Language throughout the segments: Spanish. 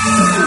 Oh.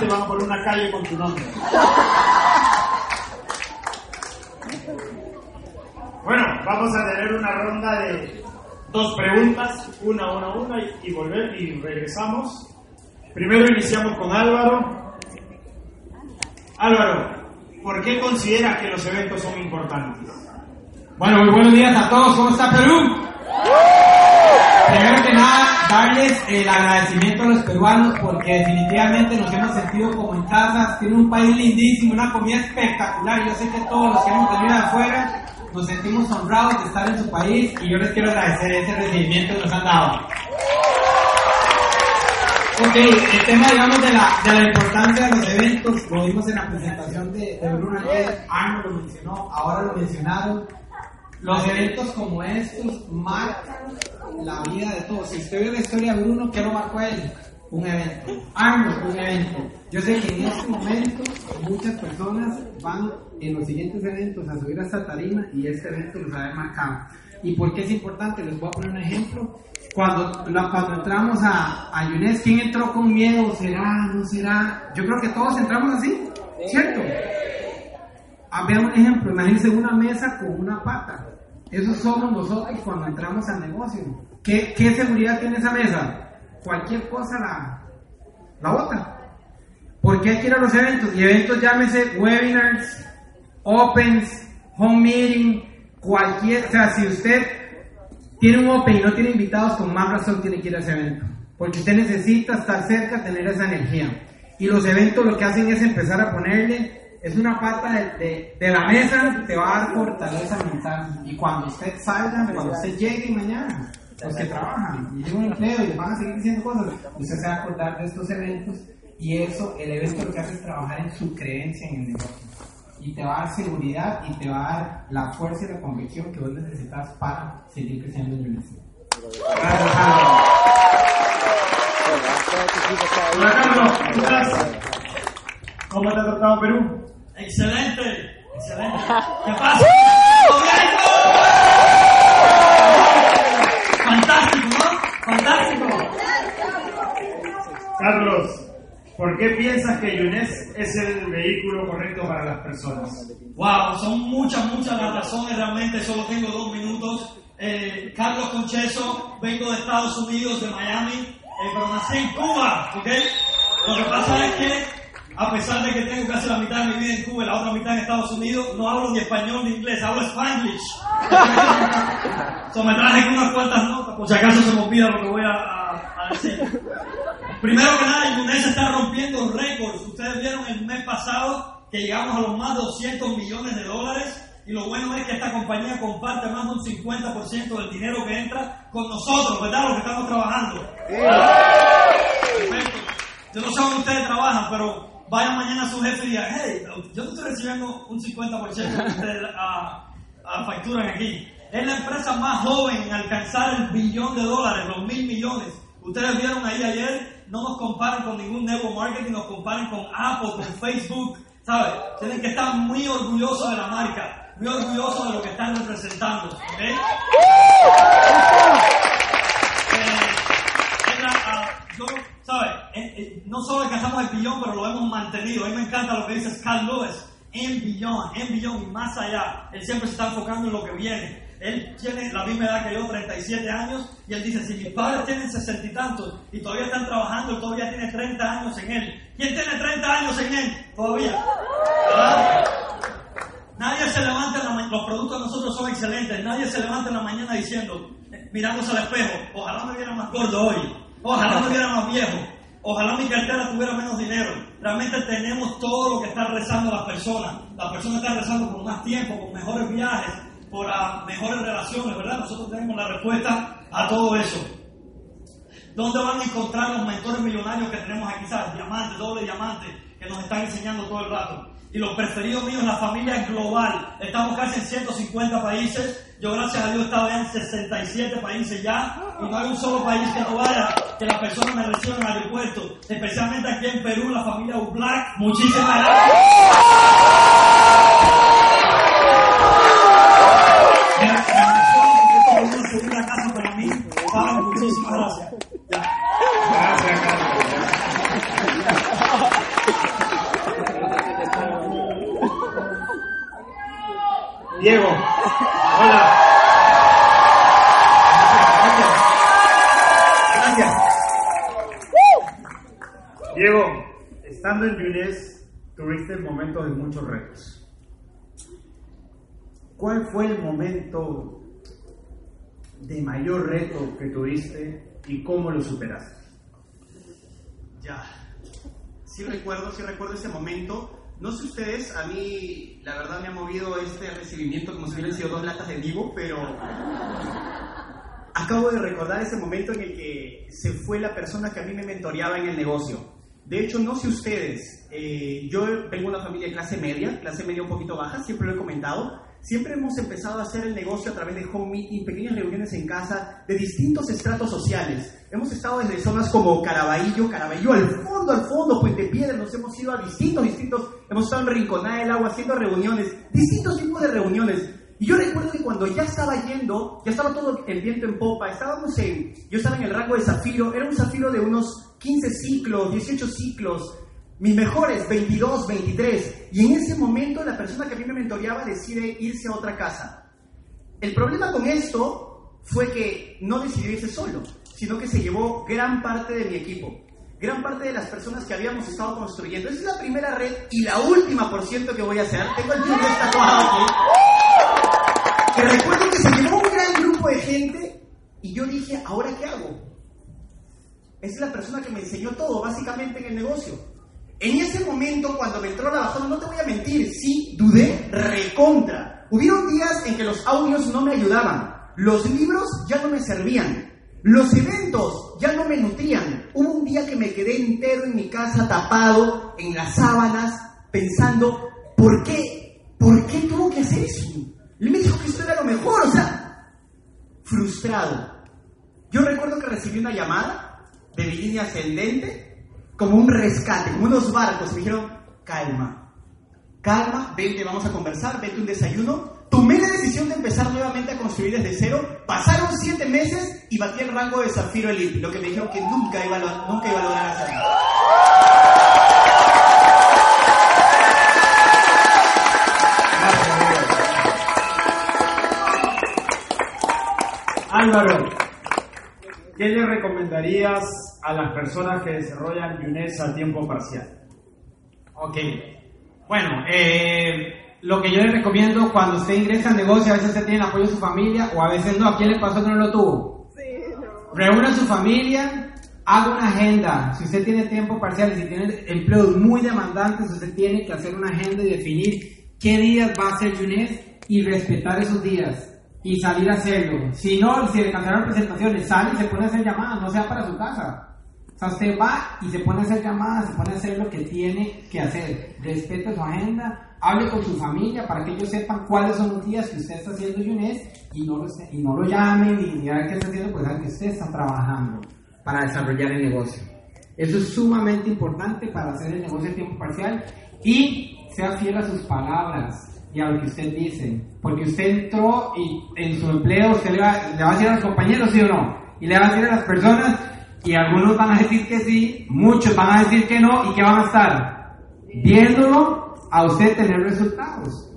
Van a poner una calle con tu nombre. Bueno, vamos a tener una ronda de dos preguntas, una, una, una, y, y volver y regresamos. Primero iniciamos con Álvaro. Álvaro, ¿por qué consideras que los eventos son importantes? Bueno, muy buenos días a todos. ¿Cómo está Perú? Primero que nada, darles el agradecimiento a los peruanos porque definitivamente nos hemos sentido como en casa. Tiene un país lindísimo, una comida espectacular. Yo sé que todos los que hemos venido afuera nos sentimos honrados de estar en su país y yo les quiero agradecer ese recibimiento que nos han dado. Ok, el tema, digamos, de la, de la importancia de los eventos, lo vimos en la presentación de, de Bruno Arno lo mencionó, ahora lo mencionaron. Los eventos como estos marcan la vida de todos. Si usted vio la historia de Bruno, ¿qué lo marcó a él? Un evento. Arno, un evento. Yo sé que en este momento muchas personas van en los siguientes eventos a subir a esta tarima y este evento los ha marcado. ¿Y por qué es importante? Les voy a poner un ejemplo. Cuando, cuando entramos a, a Yunes, ¿quién entró con miedo? ¿Será? ¿No será? Yo creo que todos entramos así, ¿cierto? Ah, Vean un ejemplo, imagínense una mesa con una pata. Eso somos nosotros cuando entramos al negocio. ¿Qué, seguridad tiene esa mesa? Cualquier cosa la, la bota. ¿Por qué hay que ir a los eventos? Y eventos llámese webinars, opens, home meeting, cualquier... O sea, si usted tiene un open y no tiene invitados, con más razón tiene que ir a ese evento. Porque usted necesita estar cerca, tener esa energía. Y los eventos lo que hacen es empezar a ponerle, es una pata de, de- de la mesa, te va a dar fortaleza mental. Y cuando usted salga, cuando usted llegue mañana, los que trabajan y tienen un empleo y les van a seguir diciendo cosas, usted se va a acordar de estos eventos. Y eso, el evento lo que hace es trabajar en su creencia en el negocio y te va a dar seguridad y te va a dar la fuerza y la convicción que vos necesitas para seguir creciendo en el negocio. Gracias, Álvaro. Hola Carlos, ¿cómo estás? ¿Cómo te ha tratado Perú? Excelente, excelente. ¿Qué pasa? Fantástico, ¿no? Fantástico. Carlos, ¿por qué piensas que Yunes es el vehículo correcto para las personas? Wow, son muchas, muchas las razones. Realmente solo tengo dos minutos. Eh, Carlos Concheso, vengo de Estados Unidos, de Miami, eh, pero nací en Cuba, ¿ok? Lo que pasa es que, a pesar de que tengo casi la mitad de mi vida en Cuba y la otra mitad en Estados Unidos, no hablo ni español ni inglés, hablo spanglish. So, me traje unas cuantas notas, por si acaso se me olvida lo que voy a, a- a decir. Primero que nada, Indonesia está rompiendo récords. Ustedes vieron el mes pasado que llegamos a los más de 200 millones de dólares. Y lo bueno es que esta compañía comparte más de un 50% del dinero que entra con nosotros, ¿verdad? Los que estamos trabajando. Perfecto. Yo no sé dónde ustedes trabajan, pero vayan mañana a su jefe y digan, hey, yo te estoy recibiendo un 50% que ustedes ah, ah, facturan aquí. Es la empresa más joven en alcanzar el billón de dólares, los mil millones. Ustedes vieron ahí ayer, no nos comparan con ningún network marketing, nos comparan con Apple, con Facebook, ¿sabes? Tienen que estar muy orgullosos de la marca, muy orgullosos de lo que están representando, ¿ok? ¿Sabe? Eh, eh, no solo alcanzamos el billón, pero lo hemos mantenido. A mí me encanta lo que dice Carl Lewis. En billón, en billón y más allá. Él siempre se está enfocando en lo que viene. Él tiene la misma edad que yo, 37 años, y él dice, si mis padres tienen 60 y tantos y todavía están trabajando, todavía tiene 30 años en él. ¿Quién tiene 30 años en él? Todavía. Nadie se levanta en la mañana, los productos de nosotros son excelentes, nadie se levanta en la mañana diciendo, eh, mirándose al espejo, ojalá me viera más gordo hoy, ojalá me viera más viejo, ojalá mi cartera tuviera menos dinero. Realmente tenemos todo lo que están rezando las personas. Las personas están rezando por más tiempo, por mejores viajes, por ah, mejores relaciones, ¿verdad? Nosotros tenemos la respuesta a todo eso. ¿Dónde van a encontrar los mentores millonarios que tenemos aquí? ¿Sabes? Diamantes, doble diamante, que nos están enseñando todo el rato. Y los preferidos míos, la familia global. Estamos casi en 150 países. Yo, gracias a Dios, estaba ya en 67 países ya. Y no hay un solo país que no vaya, que las personas me reciban en el aeropuerto. Especialmente aquí en Perú, la familia Black. Muchísimas gracias. Casa para mí. Muchísimas. Gracias, Diego, hola. Gracias. Gracias. Diego, estando en Yunes, tuviste momentos de muchos retos. ¿Cuál fue el momento de mayor reto que tuviste y cómo lo superaste? Ya. Sí recuerdo, sí recuerdo ese momento. No sé ustedes, a mí la verdad me ha movido este recibimiento como si hubieran sido dos latas de vivo, pero acabo de recordar ese momento en el que se fue la persona que a mí me mentoreaba en el negocio. De hecho, no sé ustedes, eh, yo vengo de una familia de clase media, clase media un poquito baja, siempre lo he comentado. Siempre hemos empezado a hacer el negocio a través de home meeting, pequeñas reuniones en casa de distintos estratos sociales. Hemos estado desde zonas como Caraballo, Caraballo al fondo, al fondo, Puente Piedra, nos hemos ido a distintos, distintos, hemos estado en Rinconada del Agua haciendo reuniones, distintos tipos de reuniones. Y yo recuerdo que cuando ya estaba yendo, ya estaba todo el viento en popa, estábamos en, yo estaba en el rango de zafiro, era un zafiro de unos 15 ciclos, 18 ciclos, mis mejores 22, 23. Y en ese momento la persona que a mí me mentoreaba decide irse a otra casa. El problema con esto fue que no decidió irse solo, sino que se llevó gran parte de mi equipo, gran parte de las personas que habíamos estado construyendo. Esa es la primera red y la última, por cierto, que voy a hacer. Tengo el tatuado aquí. Que recuerdo que se llevó un gran grupo de gente y yo dije, ¿ahora qué hago? Es la persona que me enseñó todo, básicamente, en el negocio. En ese momento, cuando me entró la bajona, no te voy a mentir, sí, dudé recontra. Hubieron días en que los audios no me ayudaban, los libros ya no me servían, los eventos ya no me nutrían. Hubo un día que me quedé entero en mi casa, tapado, en las sábanas, pensando, ¿por qué? ¿Por qué tuvo que hacer eso? Él me dijo que esto era lo mejor, o sea, frustrado. Yo recuerdo que recibí una llamada de mi línea ascendente como un rescate, como unos barcos. Me dijeron, calma, calma, vente, vamos a conversar, vete un desayuno. Tomé la decisión de empezar nuevamente a construir desde cero. Pasaron siete meses y batí el rango de Zafiro Elite, lo que me dijeron que nunca iba a, nunca iba a lograr hacer. Álvaro, ¿qué le recomendarías a las personas que desarrollan Yunes a tiempo parcial? Ok. Bueno, eh, lo que yo les recomiendo cuando usted ingresa al negocio, a veces usted tiene el apoyo de su familia o a veces no. ¿A quién le pasó que no lo tuvo? Reúna a su familia, haga una agenda. Si usted tiene tiempo parcial y si tiene empleos muy demandantes, usted tiene que hacer una agenda y definir qué días va a hacer Yunes y respetar esos días y salir a hacerlo. Si no, si le cancelaron presentaciones, sale y se a hacer llamadas, no sea para su casa. O sea, usted va y se pone a hacer llamadas, se pone a hacer lo que tiene que hacer. Respete su agenda, hable con su familia para que ellos sepan cuáles son los días que usted está haciendo Yunes y no lo, y no lo llamen y digan qué está haciendo, pues saben que usted está trabajando para desarrollar el negocio. Eso es sumamente importante para hacer el negocio a tiempo parcial y sea fiel a sus palabras y a lo que usted dice. Porque usted entró y en su empleo usted le va, le va a decir a los compañeros, sí o no, y le va a decir a las personas, y algunos van a decir que sí, muchos van a decir que no, y que van a estar viéndolo a usted tener resultados.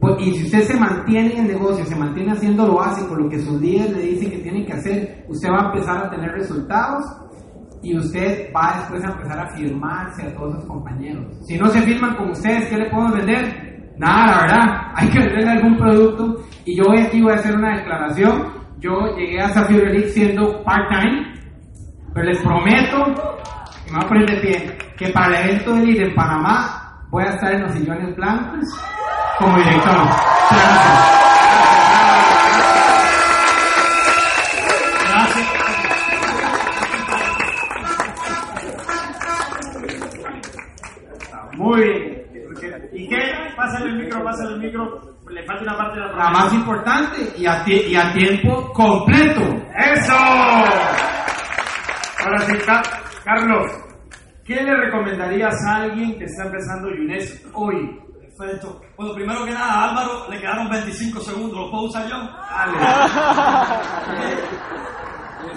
Pues, y si usted se mantiene en el negocio, se mantiene haciendo lo básico, lo que sus líderes le dicen que tiene que hacer, usted va a empezar a tener resultados y usted va después a empezar a firmarse a todos sus compañeros. Si no se firman con ustedes, ¿qué le puedo vender? Nada, la verdad, hay que venderle algún producto y yo hoy aquí voy a hacer una declaración. Yo llegué a Zafiro siendo part-time, pero les prometo, y me voy a poner de pie, que para el evento de Elite en Panamá voy a estar en los sillones blancos como director. Gracias. Muy bien. ¿Y qué? Pásale el micro, pásale el micro. Le falta una parte de la La más importante y a, tie- y a tiempo completo. ¡Eso! Ahora sí, Ca- Carlos, ¿qué le recomendarías a alguien que está empezando Yunes hoy? Perfecto. Bueno, primero que nada, a Álvaro le quedaron 25 segundos. ¿Lo puedo usar yo? Dale.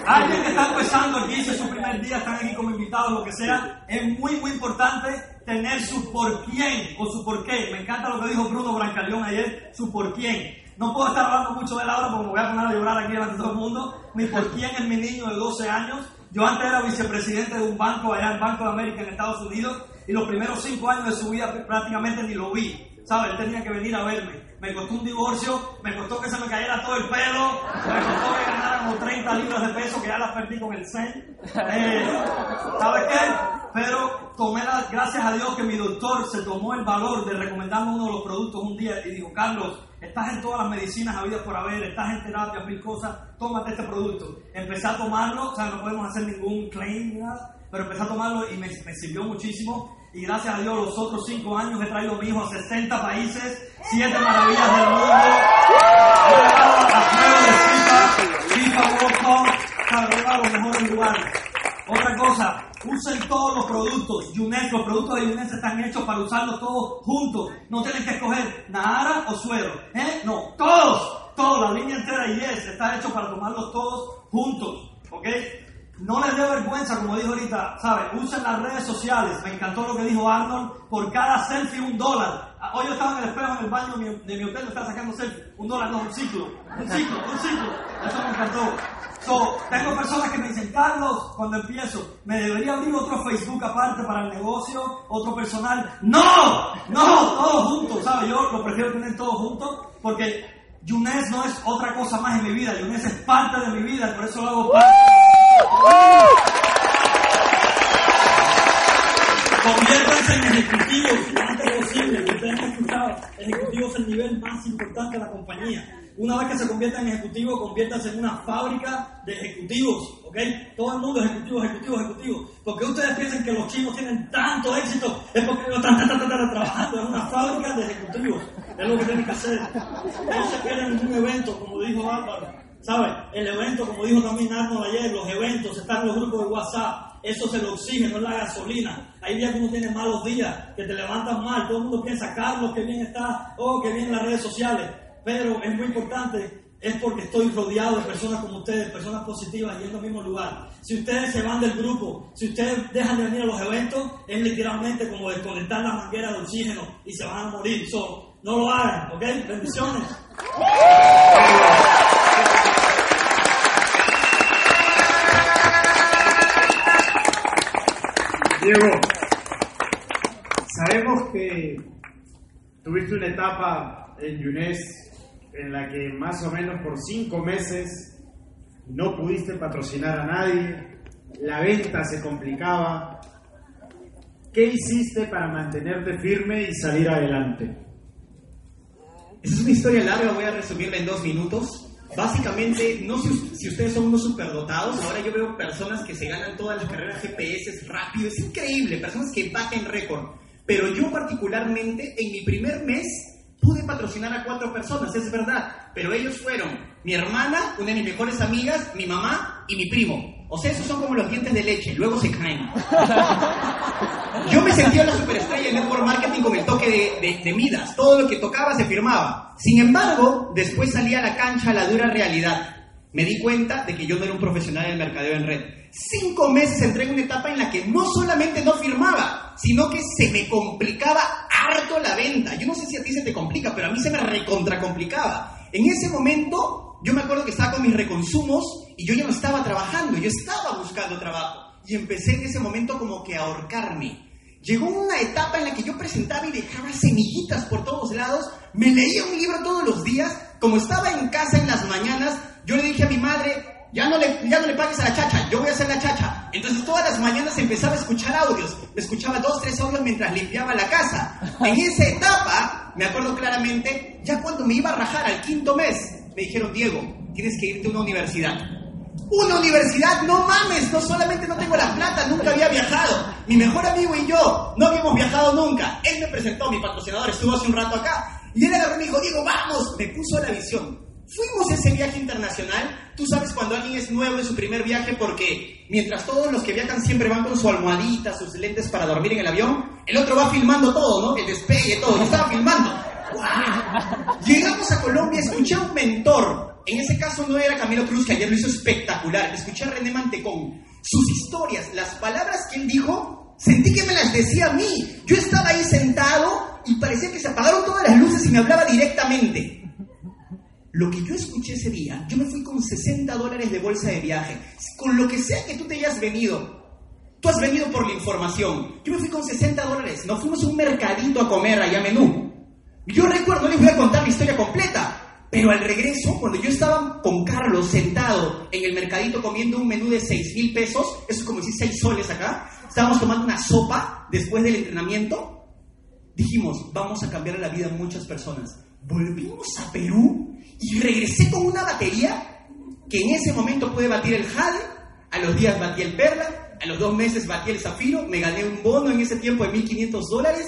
Alguien que está empezando aquí, es su primer día, están aquí como invitados, lo que sea, es muy, muy importante tener su por quién o su por qué. Me encanta lo que dijo Bruno Brancaleón ayer, su por quién. No puedo estar hablando mucho de él ahora porque me voy a poner a llorar aquí delante de todo el mundo. Mi por quién es mi niño de 12 años. Yo antes era vicepresidente de un banco allá, el Banco de América en Estados Unidos, y los primeros cinco años de su vida prácticamente ni lo vi. ¿Sabes? Él tenía que venir a verme. Me costó un divorcio, me costó que se me cayera todo el pelo, me costó que ganara como 30 libras de peso que ya las perdí con el CEN. Eh, ¿Sabes qué? Pero tomé la, gracias a Dios que mi doctor se tomó el valor de recomendarme uno de los productos un día y dijo, Carlos, estás en todas las medicinas habidas por haber, estás en terapia, mil cosas, tómate este producto. Empecé a tomarlo, o sea, no podemos hacer ningún claim, nada, pero empecé a tomarlo y me, sirvió muchísimo. Y gracias a Dios, los otros cinco años he traído a mi hijo a 60 países, siete maravillas del mundo. He a de FIFA, FIFA World Cup, a los mejores. Otra cosa, usen todos los productos. Yunes, los productos de Yunes están hechos para usarlos todos juntos. No tienen que escoger Nahara o suero. ¿eh? No, todos, todos, la línea entera y es, está hecho para tomarlos todos juntos. ¿Ok? No les dé vergüenza, como dijo ahorita, ¿sabes? Usen las redes sociales. Me encantó lo que dijo Arnold. Por cada selfie, un dólar. Ah, Hoy yo estaba en el espejo en el baño de mi, hotel, estaba sacando selfie. Un dólar, no, un ciclo. Un ciclo, un ciclo. Eso me encantó. So, tengo personas que me dicen, Carlos, cuando empiezo, ¿me debería abrir otro Facebook aparte para el negocio? ¿Otro personal? ¡No! ¡No! Todos juntos, ¿sabes? Yo lo prefiero tener todos juntos porque Yunes no es otra cosa más en mi vida. Yunes es parte de mi vida, por eso lo hago parte. Conviértanse en ejecutivos posible. Ustedes han escuchado, ejecutivos el nivel más importante de la compañía. Una vez que se conviertan en ejecutivos, conviértanse en una fábrica de ejecutivos, ¿ok? Todo el mundo ejecutivo, ejecutivo, ejecutivo. Porque ustedes piensan que los chinos tienen tanto éxito, es porque ellos están, trabajando en una fábrica de ejecutivos. Es lo que tienen que hacer. No se en un evento, como dijo Álvaro. ¿Sabes? El evento, como dijo también Arnold ayer, los eventos, están los grupos de WhatsApp. Eso es el oxígeno, es la gasolina. Hay días que uno tiene malos días, que te levantas mal. Todo el mundo piensa, Carlos, que bien está, oh, que bien las redes sociales. Pero es muy importante, es porque estoy rodeado de personas como ustedes, personas positivas, yendo al mismo lugar. Si ustedes se van del grupo, si ustedes dejan de venir a los eventos, es literalmente como desconectar la manguera de oxígeno y se van a morir. So, no lo hagan, ¿ok? Bendiciones. Diego, sabemos que tuviste una etapa en Yunes en la que más o menos por cinco meses no pudiste patrocinar a nadie, la venta se complicaba. ¿Qué hiciste para mantenerte firme y salir adelante? Esa es una historia larga, voy a resumirla en dos minutos. Básicamente, no sé si ustedes son unos superdotados, ahora yo veo personas que se ganan todas las carreras GPS rápido, es increíble, personas que baten récord. Pero yo particularmente, en mi primer mes, pude patrocinar a cuatro personas, es verdad, pero ellos fueron mi hermana, una de mis mejores amigas, mi mamá y mi primo. O sea, esos son como los dientes de leche, luego se caen. Yo me sentía la superestrella en network marketing con el toque de, de, Midas. Todo lo que tocaba se firmaba. Sin embargo, después salía a la cancha la dura realidad. Me di cuenta de que yo no era un profesional en el mercadeo en red. Cinco meses entré en una etapa en la que no solamente no firmaba, sino que se me complicaba harto la venta. Yo no sé si a ti se te complica, pero a mí se me recontracomplicaba. En ese momento yo me acuerdo que estaba con mis reconsumos y yo ya no estaba trabajando, yo estaba buscando trabajo. Y empecé en ese momento como que a ahorcarme. Llegó una etapa en la que yo presentaba y dejaba semillitas por todos lados, me leía un libro todos los días, como estaba en casa en las mañanas, yo le dije a mi madre, ya no le, ya no le pagues a la chacha, yo voy a hacer la chacha. Entonces todas las mañanas empezaba a escuchar audios, escuchaba dos, tres audios mientras limpiaba la casa. En esa etapa, me acuerdo claramente, ya cuando me iba a rajar al quinto mes, me dijeron, Diego, tienes que irte a una universidad. Una universidad, no mames, no solamente no tengo la plata, nunca había viajado. Mi mejor amigo y yo no habíamos viajado nunca. Él me presentó, mi patrocinador estuvo hace un rato acá. Y él agarró y me dijo, Diego, vamos, me puso la visión. Fuimos ese viaje internacional. Tú sabes cuando alguien es nuevo en su primer viaje porque mientras todos los que viajan siempre van con su almohadita, sus lentes para dormir en el avión, el otro va filmando todo, ¿no? El despegue, todo. Yo estaba filmando. Llegamos a Colombia, escuché a un mentor. En ese caso no era Camilo Cruz, que ayer lo hizo espectacular. Escuché a René Mantecón. Sus historias, las palabras que él dijo, sentí que me las decía a mí. Yo estaba ahí sentado y parecía que se apagaron todas las luces y me hablaba directamente. Lo que yo escuché ese día, yo me fui con 60 dólares de bolsa de viaje. Con lo que sea que tú te hayas venido, tú has venido por la información. Yo me fui con 60 dólares. Nos fuimos a un mercadito a comer allá a menú. Yo recuerdo, no les voy a contar la historia completa, pero al regreso, cuando yo estaba con Carlos sentado en el mercadito comiendo un menú de 6 mil pesos, eso es como si 6 soles acá, estábamos tomando una sopa después del entrenamiento, dijimos, vamos a cambiar la vida de muchas personas. Volvimos a Perú y regresé con una batería que en ese momento puede batir el Jade, a los días batí el Perla, a los dos meses batí el Zafiro, me gané un bono en ese tiempo de 1.500 dólares